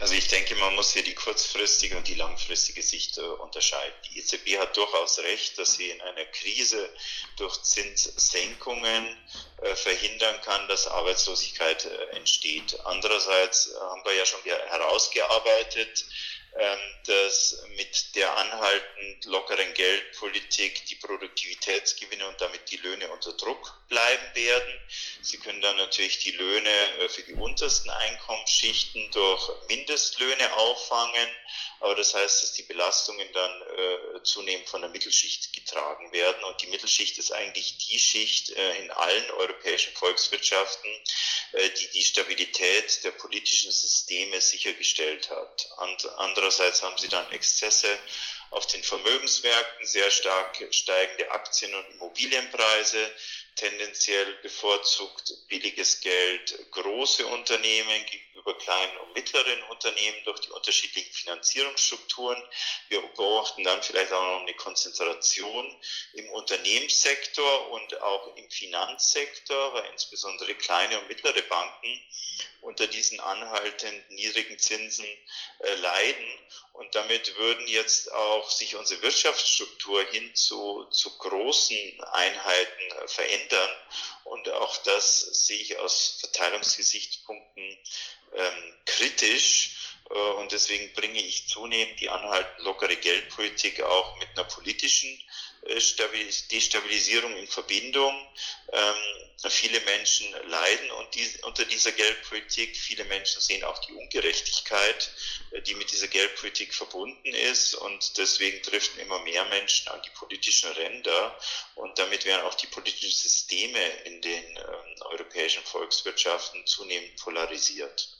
Also ich denke, man muss hier die kurzfristige und die langfristige Sicht äh, unterscheiden. Die EZB hat durchaus recht, dass sie in einer Krise durch Zinssenkungen äh, verhindern kann, dass Arbeitslosigkeit äh, entsteht. Andererseits haben wir ja schon herausgearbeitet, ähm, dass mit der anhaltend lockeren Geldpolitik die Produktivitätsgewinne und damit die Löhne unter Druck bleiben werden. Sie können dann natürlich die Löhne äh, für die untersten Einkommensschichten durch Mindestlöhne auffangen, aber das heißt, dass die Belastungen dann äh, zunehmend von der Mittelschicht getragen werden und die Mittelschicht ist eigentlich die Schicht äh, in allen europäischen Volkswirtschaften, äh, die die Stabilität der politischen Systeme sichergestellt hat. And, andererseits haben sie dann Exzesse auf den Vermögensmärkten, sehr stark steigende Aktien- und Immobilienpreise, tendenziell bevorzugt billiges Geld große Unternehmen gegenüber kleinen und mittleren Unternehmen durch die unterschiedlichen Finanzierungsstrukturen. Wir beobachten dann vielleicht auch noch eine Konzentration im Unternehmenssektor und auch im Finanzsektor, weil insbesondere kleine und mittlere Banken unter diesen anhaltend niedrigen Zinsen äh, leiden. Und damit würden jetzt auch sich unsere Wirtschaftsstruktur hin zu, zu großen Einheiten äh, verändern. Und auch das sehe ich aus Verteilungsgesichtspunkten ähm, kritisch. und deswegen bringe ich zunehmend die anhaltend lockere Geldpolitik auch mit einer politischen Destabilisierung in Verbindung. Ähm, viele Menschen leiden unter dieser Geldpolitik. Viele Menschen sehen auch die Ungerechtigkeit, äh, die mit dieser Geldpolitik verbunden ist. Und deswegen driften immer mehr Menschen an die politischen Ränder. Und damit werden auch die politischen Systeme in den ähm, europäischen Volkswirtschaften zunehmend polarisiert.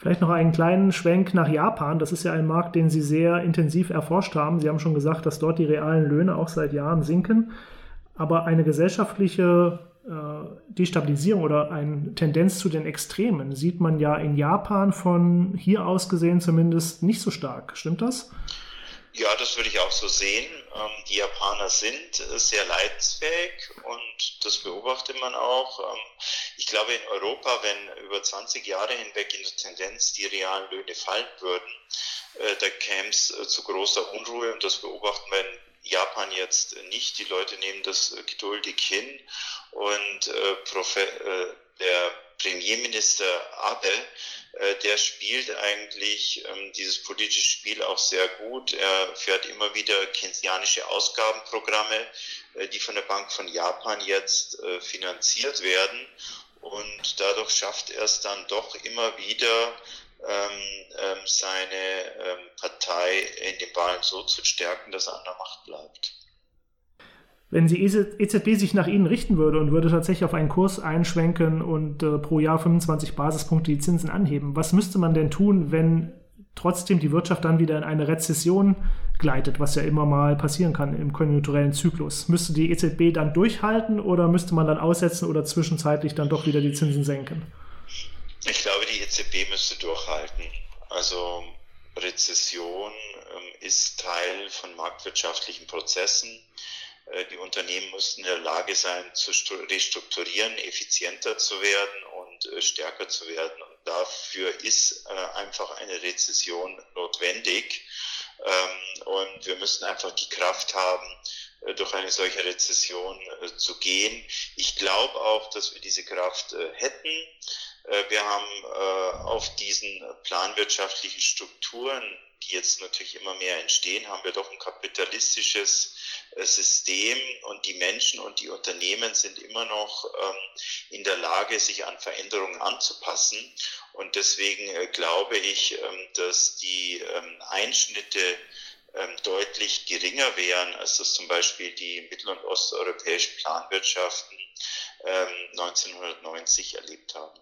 Vielleicht noch einen kleinen Schwenk nach Japan. Das ist ja ein Markt, den Sie sehr intensiv erforscht haben. Sie haben schon gesagt, dass dort die realen Löhne auch seit Jahren sinken. Aber eine gesellschaftliche äh, Destabilisierung oder eine Tendenz zu den Extremen sieht man ja in Japan von hier aus gesehen zumindest nicht so stark. Stimmt das?
Ja, das würde ich auch so sehen. Ähm, die Japaner sind äh, sehr leidensfähig und das beobachtet man auch. Ähm, ich glaube, in Europa, wenn über 20 Jahre hinweg in der Tendenz die realen Löhne fallen würden, äh, da käme es äh, zu großer Unruhe und das beobachten wir in Japan jetzt nicht. Die Leute nehmen das geduldig hin und der Premierminister Abe, äh, der spielt eigentlich ähm, dieses politische Spiel auch sehr gut. Er fährt immer wieder keynesianische Ausgabenprogramme, äh, die von der Bank von Japan jetzt äh, finanziert werden. Und dadurch schafft er es dann doch immer wieder, ähm, ähm, seine Partei in den Wahlen so zu stärken, dass er an der Macht bleibt.
Wenn die EZB e sich nach Ihnen richten würde und würde tatsächlich auf einen Kurs einschwenken und äh, pro Jahr 25 Basispunkte die Zinsen anheben, was müsste man denn tun, wenn trotzdem die Wirtschaft dann wieder in eine Rezession gleitet, was ja immer mal passieren kann im konjunkturellen Zyklus? Müsste die EZB dann durchhalten oder müsste man dann aussetzen oder zwischenzeitlich dann doch wieder die Zinsen senken?
Ich glaube, die EZB müsste durchhalten. Also Rezession ähm, ist Teil von marktwirtschaftlichen Prozessen. Äh, die Unternehmen müssten in der Lage sein, zu restrukturieren, effizienter zu werden und äh, stärker zu werden. Und dafür ist äh, einfach eine Rezession notwendig. Ähm, und wir müssen einfach die Kraft haben, durch eine solche Rezession zu gehen. Ich glaube auch, dass wir diese Kraft hätten. Wir haben auf diesen planwirtschaftlichen Strukturen, die jetzt natürlich immer mehr entstehen, haben wir doch ein kapitalistisches äh, System und die Menschen und die Unternehmen sind immer noch ähm, in der Lage, sich an Veränderungen anzupassen. Und deswegen äh, glaube ich, ähm, dass die ähm, Einschnitte deutlich geringer wären, als das zum Beispiel die mittel- und osteuropäischen Planwirtschaften 1990 ähm, erlebt haben.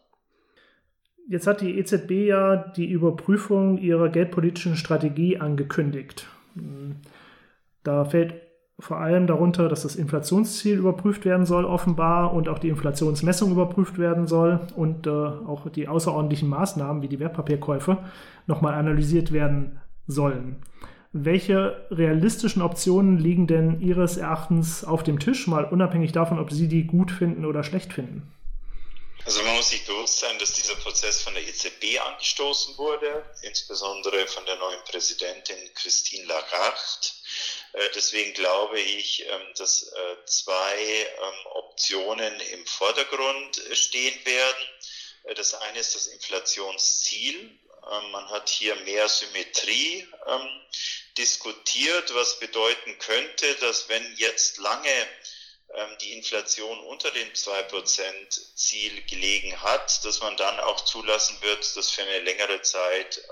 Jetzt hat die EZB ja die Überprüfung ihrer geldpolitischen Strategie angekündigt. Da fällt vor allem darunter, dass das Inflationsziel überprüft werden soll, offenbar, und auch die Inflationsmessung überprüft werden soll und äh, auch die außerordentlichen Maßnahmen wie die Wertpapierkäufe nochmal analysiert werden sollen. Welche realistischen Optionen liegen denn Ihres Erachtens auf dem Tisch, mal unabhängig davon, ob Sie die gut finden oder schlecht finden?
Also man muss sich bewusst sein, dass dieser Prozess von der EZB angestoßen wurde, insbesondere von der neuen Präsidentin Christine Lagarde. Äh, deswegen glaube ich, ähm, dass äh, zwei ähm, Optionen im Vordergrund stehen werden. Äh, das eine ist das Inflationsziel. Ähm, man hat hier mehr Symmetrie diskutiert, was bedeuten könnte, dass wenn jetzt lange die Inflation unter dem 2%-Ziel gelegen hat, dass man dann auch zulassen wird, dass für eine längere Zeit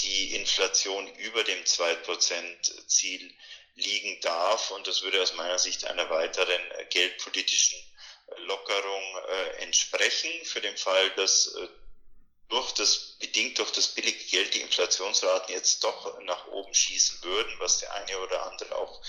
die Inflation über dem 2%-Ziel liegen darf. Und das würde aus meiner Sicht einer weiteren geldpolitischen Lockerung äh, entsprechen, für den Fall, dass äh, durch das, bedingt durch das billige Geld die Inflationsraten jetzt doch nach oben schießen würden, was der eine oder andere auch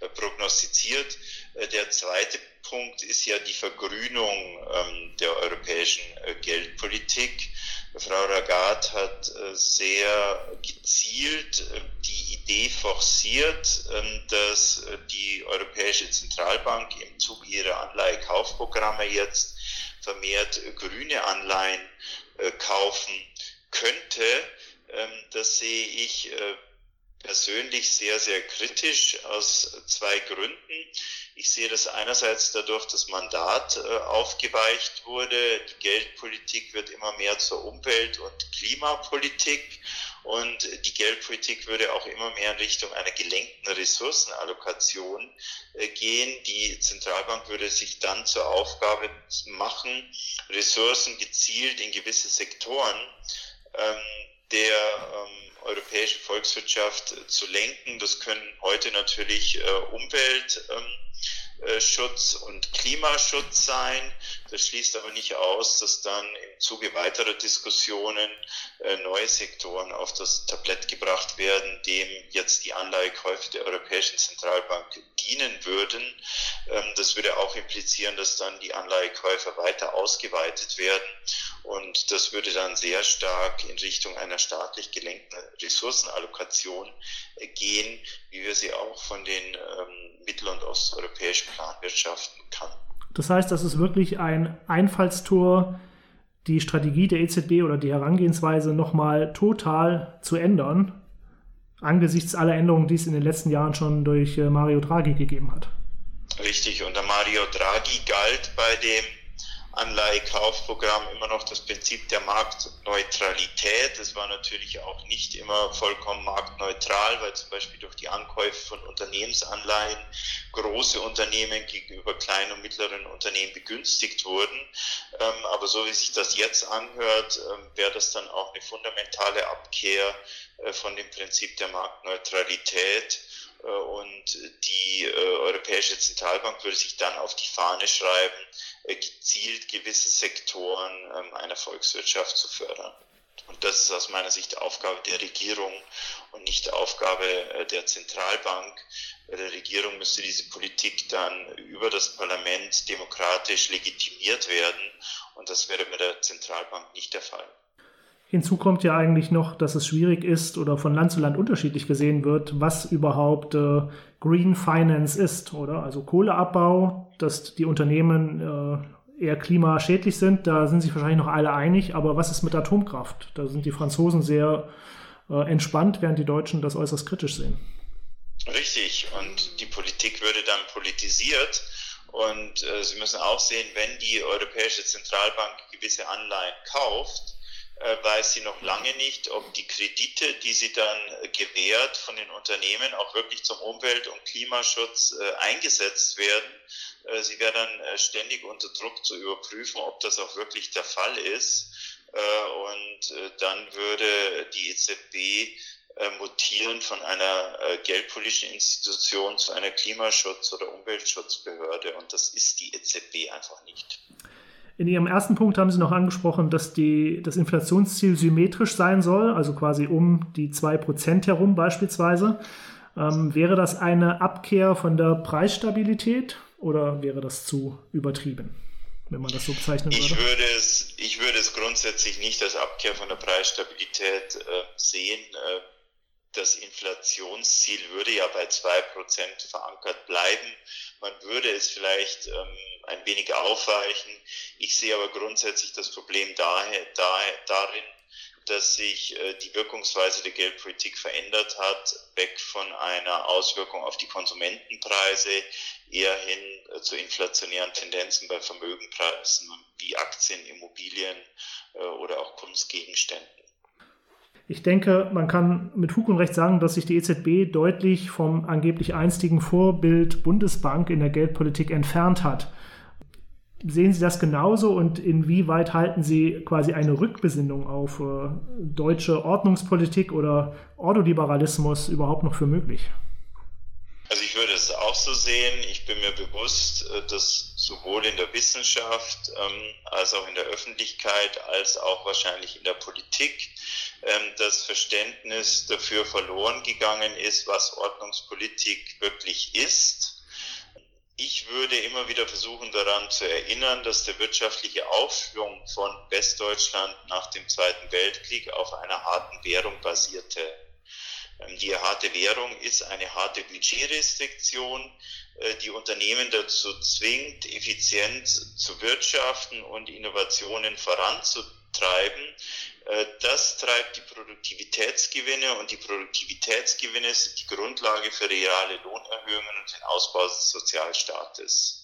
äh, prognostiziert. Äh, der zweite Punkt ist ja die Vergrünung ähm, der europäischen äh, Geldpolitik. Frau Lagarde hat sehr gezielt die Idee forciert, ähm, dass die Europäische Zentralbank im Zuge ihrer Anleihekaufprogramme jetzt vermehrt grüne Anleihen kaufen könnte, ähm, das sehe ich äh, persönlich sehr, sehr kritisch aus zwei Gründen. Ich sehe das einerseits dadurch, dass Mandat äh, aufgeweicht wurde. Die Geldpolitik wird immer mehr zur Umwelt- und Klimapolitik und die Geldpolitik würde auch immer mehr in Richtung einer gelenkten Ressourcenallokation äh, gehen. Die Zentralbank würde sich dann zur Aufgabe machen, Ressourcen gezielt in gewisse Sektoren ähm, der ähm, europäischen Volkswirtschaft zu lenken. Das können heute natürlich äh, Umwelt. Ähm, äh, Schutz und Klimaschutz sein. Das schließt aber nicht aus, dass dann im Zuge weiterer Diskussionen äh, neue Sektoren auf das Tablett gebracht werden, dem jetzt die Anleihekäufe der Europäischen Zentralbank dienen würden. Ähm, das würde auch implizieren, dass dann die Anleihekäufer weiter ausgeweitet werden und das würde dann sehr stark in Richtung einer staatlich gelenkten Ressourcenallokation äh, gehen, wie wir sie auch von den ähm, mittel- und osteuropäischen Planwirtschaften kann.
Das heißt, das ist wirklich ein Einfallstor, die Strategie der EZB oder die Herangehensweise nochmal total zu ändern, angesichts aller Änderungen, die es in den letzten Jahren schon durch äh, Mario Draghi gegeben hat.
Richtig, unter Mario Draghi galt bei dem Anleihekaufprogramm immer noch das Prinzip der Marktneutralität. Es war natürlich auch nicht immer vollkommen marktneutral, weil zum Beispiel durch die Ankäufe von Unternehmensanleihen große Unternehmen gegenüber kleinen und mittleren Unternehmen begünstigt wurden. Ähm, aber so wie sich das jetzt anhört, ähm, wäre das dann auch eine fundamentale Abkehr äh, von dem Prinzip der Marktneutralität. Äh, und die äh, Europäische Zentralbank würde sich dann auf die Fahne schreiben, äh, gezielt gewisse Sektoren ähm, einer Volkswirtschaft zu fördern. Und das ist aus meiner Sicht Aufgabe der Regierung und nicht Aufgabe der Zentralbank. Der Regierung müsste diese Politik dann über das Parlament demokratisch legitimiert werden. Und das wäre bei der Zentralbank nicht der Fall.
Hinzu kommt ja eigentlich noch, dass es schwierig ist oder von Land zu Land unterschiedlich gesehen wird, was überhaupt äh, Green Finance ist, oder? Also Kohleabbau, dass die Unternehmen äh, eher klimaschädlich sind, da sind sich wahrscheinlich noch alle einig, aber was ist mit Atomkraft? Da sind die Franzosen sehr äh, entspannt, während die Deutschen das äußerst kritisch sehen.
Richtig, und die Politik würde dann politisiert. Und äh, Sie müssen auch sehen, wenn die Europäische Zentralbank gewisse Anleihen kauft, weiß sie noch lange nicht, ob die Kredite, die sie dann äh, gewährt von den Unternehmen, auch wirklich zum Umwelt- und Klimaschutz äh, eingesetzt werden. Sie wäre dann ständig unter Druck zu überprüfen, ob das auch wirklich der Fall ist. Und dann würde die EZB mutieren von einer geldpolitischen Institution zu einer Klimaschutz- oder Umweltschutzbehörde. Und das ist die EZB einfach nicht.
In Ihrem ersten Punkt haben Sie noch angesprochen, dass die, das Inflationsziel symmetrisch sein soll, also quasi um die 2% herum beispielsweise. Ähm, wäre das eine Abkehr von der Preisstabilität oder wäre das zu übertrieben, wenn man das so bezeichnen würde?
Ich würde es, ich würde es grundsätzlich nicht als Abkehr von der Preisstabilität äh, sehen. Äh, das Inflationsziel würde ja bei 2% verankert bleiben. Man würde es vielleicht ähm, ein wenig aufweichen. Ich sehe aber grundsätzlich das Problem daher, daher, darin, dass sich äh, die Wirkungsweise der Geldpolitik verändert hat, weg von einer Auswirkung auf die Konsumentenpreise eher hin äh, zu inflationären Tendenzen bei Vermögenpreisen wie Aktien, Immobilien äh, oder auch Kunstgegenständen.
Ich denke, man kann mit Fug und Recht sagen, dass sich die EZB deutlich vom angeblich einstigen Vorbild Bundesbank in der Geldpolitik entfernt hat. Sehen Sie das genauso und inwieweit halten Sie quasi eine Rückbesinnung auf äh, deutsche Ordnungspolitik oder Ordoliberalismus überhaupt noch für möglich?
Also ich würde es auch so sehen. Ich bin mir bewusst, äh, dass sowohl in der Wissenschaft ähm, als auch in der Öffentlichkeit als auch wahrscheinlich in der Politik ähm, das Verständnis dafür verloren gegangen ist, was Ordnungspolitik wirklich ist ich würde immer wieder versuchen daran zu erinnern, dass der wirtschaftliche Aufschwung von Westdeutschland nach dem Zweiten Weltkrieg auf einer harten Währung basierte. Ähm, die harte Währung ist eine harte Budgetrestriktion, äh, die Unternehmen dazu zwingt, effizient zu wirtschaften und Innovationen voranzutreiben, Äh, das treibt die Produktivitätsgewinne und die Produktivitätsgewinne sind die Grundlage für reale Lohnerhöhungen und den Ausbau des Sozialstaates.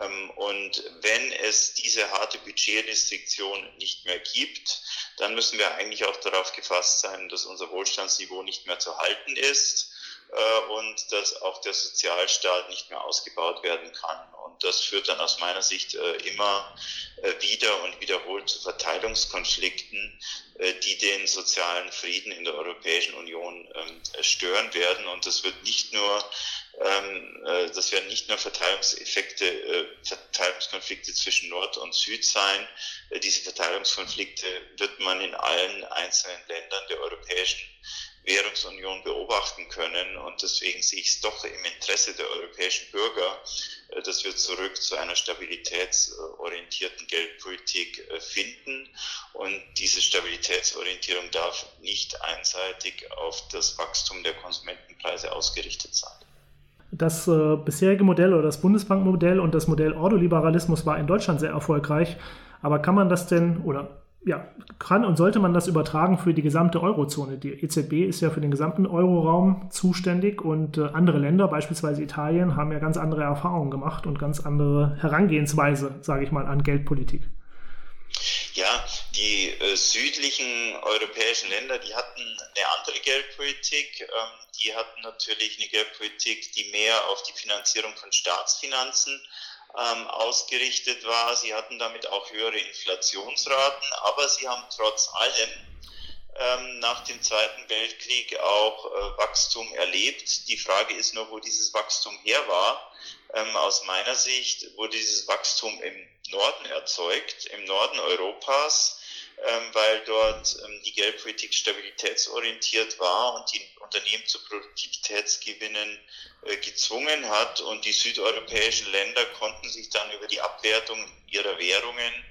Ähm, und wenn es diese harte Budgetrestriktion nicht mehr gibt, dann müssen wir eigentlich auch darauf gefasst sein, dass unser Wohlstandsniveau nicht mehr zu halten ist äh, und dass auch der Sozialstaat nicht mehr ausgebaut werden kann. Und das führt dann aus meiner Sicht äh, immer äh, wieder und wiederholt zu Verteilungskonflikten, die den sozialen Frieden in der Europäischen Union ähm, stören werden. Und das wird nicht nur ähm, das werden nicht nur Verteilungseffekte, Verteilungskonflikte zwischen Nord und Süd sein. Diese Verteilungskonflikte wird man in allen einzelnen Ländern der Europäischen Währungsunion beobachten können. Und deswegen sehe ich es doch im Interesse der europäischen Bürger, äh, dass wir zurück zu einer stabilitätsorientierten Geldpolitik äh, finden. Und diese Stabilitätsorientierung darf nicht einseitig auf das Wachstum der Konsumentenpreise ausgerichtet sein.
Das äh, bisherige Modell oder das Bundesbankmodell und das Modell Ordoliberalismus war in Deutschland sehr erfolgreich. Aber kann man das denn, oder ja, kann und sollte man das übertragen für die gesamte Eurozone. Die EZB ist ja für den gesamten Euroraum zuständig und äh, andere Länder, beispielsweise Italien, haben ja ganz andere Erfahrungen gemacht und ganz andere Herangehensweise, sage ich mal, an Geldpolitik.
Ja, die äh, südlichen europäischen Länder, die hatten eine andere Geldpolitik. Ähm, die hatten natürlich eine Geldpolitik, die mehr auf die Finanzierung von Staatsfinanzen ähm, ausgerichtet war. Sie hatten damit auch höhere Inflationsraten, aber sie haben trotz allem ähm, nach dem Zweiten Weltkrieg auch äh, Wachstum erlebt. Die Frage ist nur, wo dieses Wachstum her war. Ähm, aus meiner Sicht wurde dieses Wachstum im Norden erzeugt, im Norden Europas ähm, weil dort ähm, die Geldpolitik stabilitätsorientiert war und die Unternehmen zu Produktivitätsgewinnen äh, gezwungen hat. Und die südeuropäischen Länder konnten sich dann über die Abwertung ihrer Währungen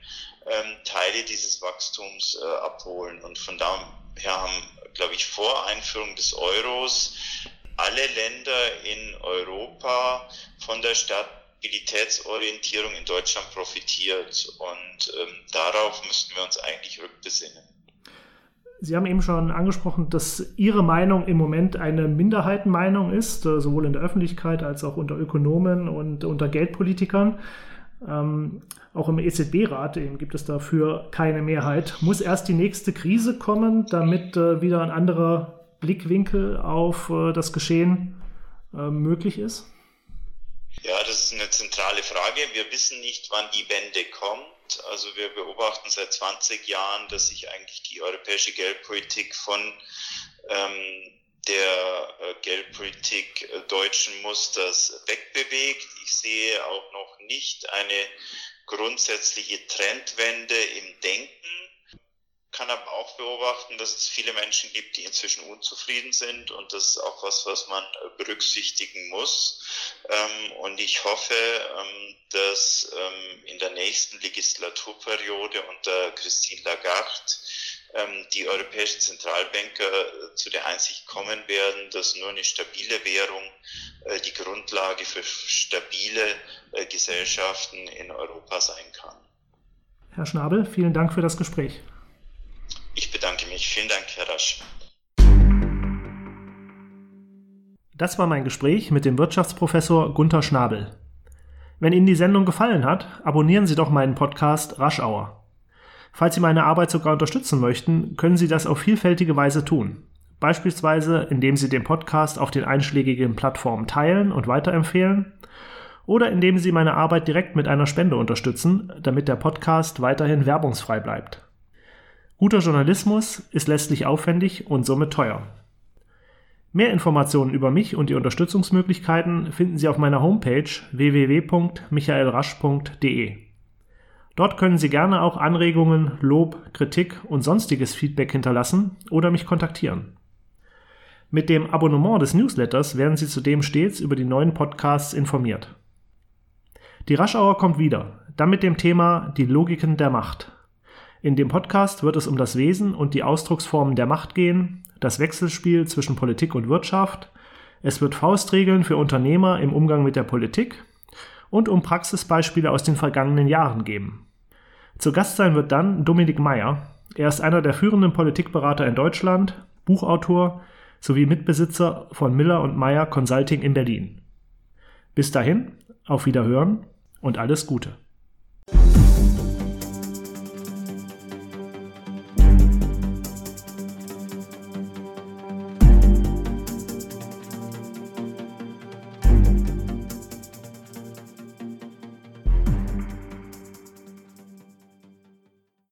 ähm, Teile dieses Wachstums äh, abholen. Und von daher haben, glaube ich, vor Einführung des Euros alle Länder in Europa von der Stadt Stabilitätsorientierung in Deutschland profitiert. Und ähm, darauf müssten wir uns eigentlich rückbesinnen.
Sie haben eben schon angesprochen, dass Ihre Meinung im Moment eine Minderheitenmeinung ist, äh, sowohl in der Öffentlichkeit als auch unter Ökonomen und unter Geldpolitikern. Ähm, auch im EZB-Rat gibt es dafür keine Mehrheit. Muss erst die nächste Krise kommen, damit äh, wieder ein anderer Blickwinkel auf äh, das Geschehen äh, möglich ist?
Ja, das ist eine zentrale Frage. Wir wissen nicht, wann die Wende kommt. Also wir beobachten seit 20 Jahren, dass sich eigentlich die europäische Geldpolitik von ähm, der äh, Geldpolitik äh, deutschen Musters wegbewegt. Ich sehe auch noch nicht eine grundsätzliche Trendwende im Denken kann aber auch beobachten, dass es viele Menschen gibt, die inzwischen unzufrieden sind und das ist auch was, was man äh, berücksichtigen muss. Ähm, und ich hoffe, ähm, dass ähm, in der nächsten Legislaturperiode unter Christine Lagarde die europäischen Zentralbanker äh, zu der Einsicht kommen werden, dass nur eine stabile Währung äh, die Grundlage für stabile Gesellschaften in Europa sein kann.
Herr Schnabel, vielen Dank für das Gespräch.
Ich bedanke mich. Vielen Dank, Herr Rasch.
Das war mein Gespräch mit dem Wirtschaftsprofessor Gunther Schnabel. Wenn Ihnen die Sendung gefallen hat, abonnieren Sie doch meinen Podcast Raschauer. Falls Sie meine Arbeit sogar unterstützen möchten, können Sie das auf vielfältige Weise tun. Beispielsweise, indem Sie den Podcast auf den einschlägigen Plattformen teilen und weiterempfehlen oder indem Sie meine Arbeit direkt mit einer Spende unterstützen, damit der Podcast weiterhin werbungsfrei bleibt. Guter Journalismus ist letztlich aufwendig und somit teuer. Mehr Informationen über mich und die Unterstützungsmöglichkeiten finden Sie auf meiner Homepage www.michaelrasch.de. Dort können Sie gerne auch Anregungen, Lob, Kritik und sonstiges Feedback hinterlassen oder mich kontaktieren. Mit dem Abonnement des Newsletters werden Sie zudem stets über die neuen Podcasts informiert. Die Raschauer kommt wieder, dann mit dem Thema Die Logiken der Macht. In dem Podcast wird es um das Wesen und die Ausdrucksformen der Macht gehen, das Wechselspiel zwischen Politik und Wirtschaft, es wird Faustregeln für Unternehmer im Umgang mit der Politik und um Praxisbeispiele aus den vergangenen Jahren geben. Zu Gast sein wird dann Dominik Meyer. Er ist einer der führenden Politikberater in Deutschland, Buchautor sowie Mitbesitzer von Miller und Meyer Consulting in Berlin. Bis dahin, auf Wiederhören und alles Gute.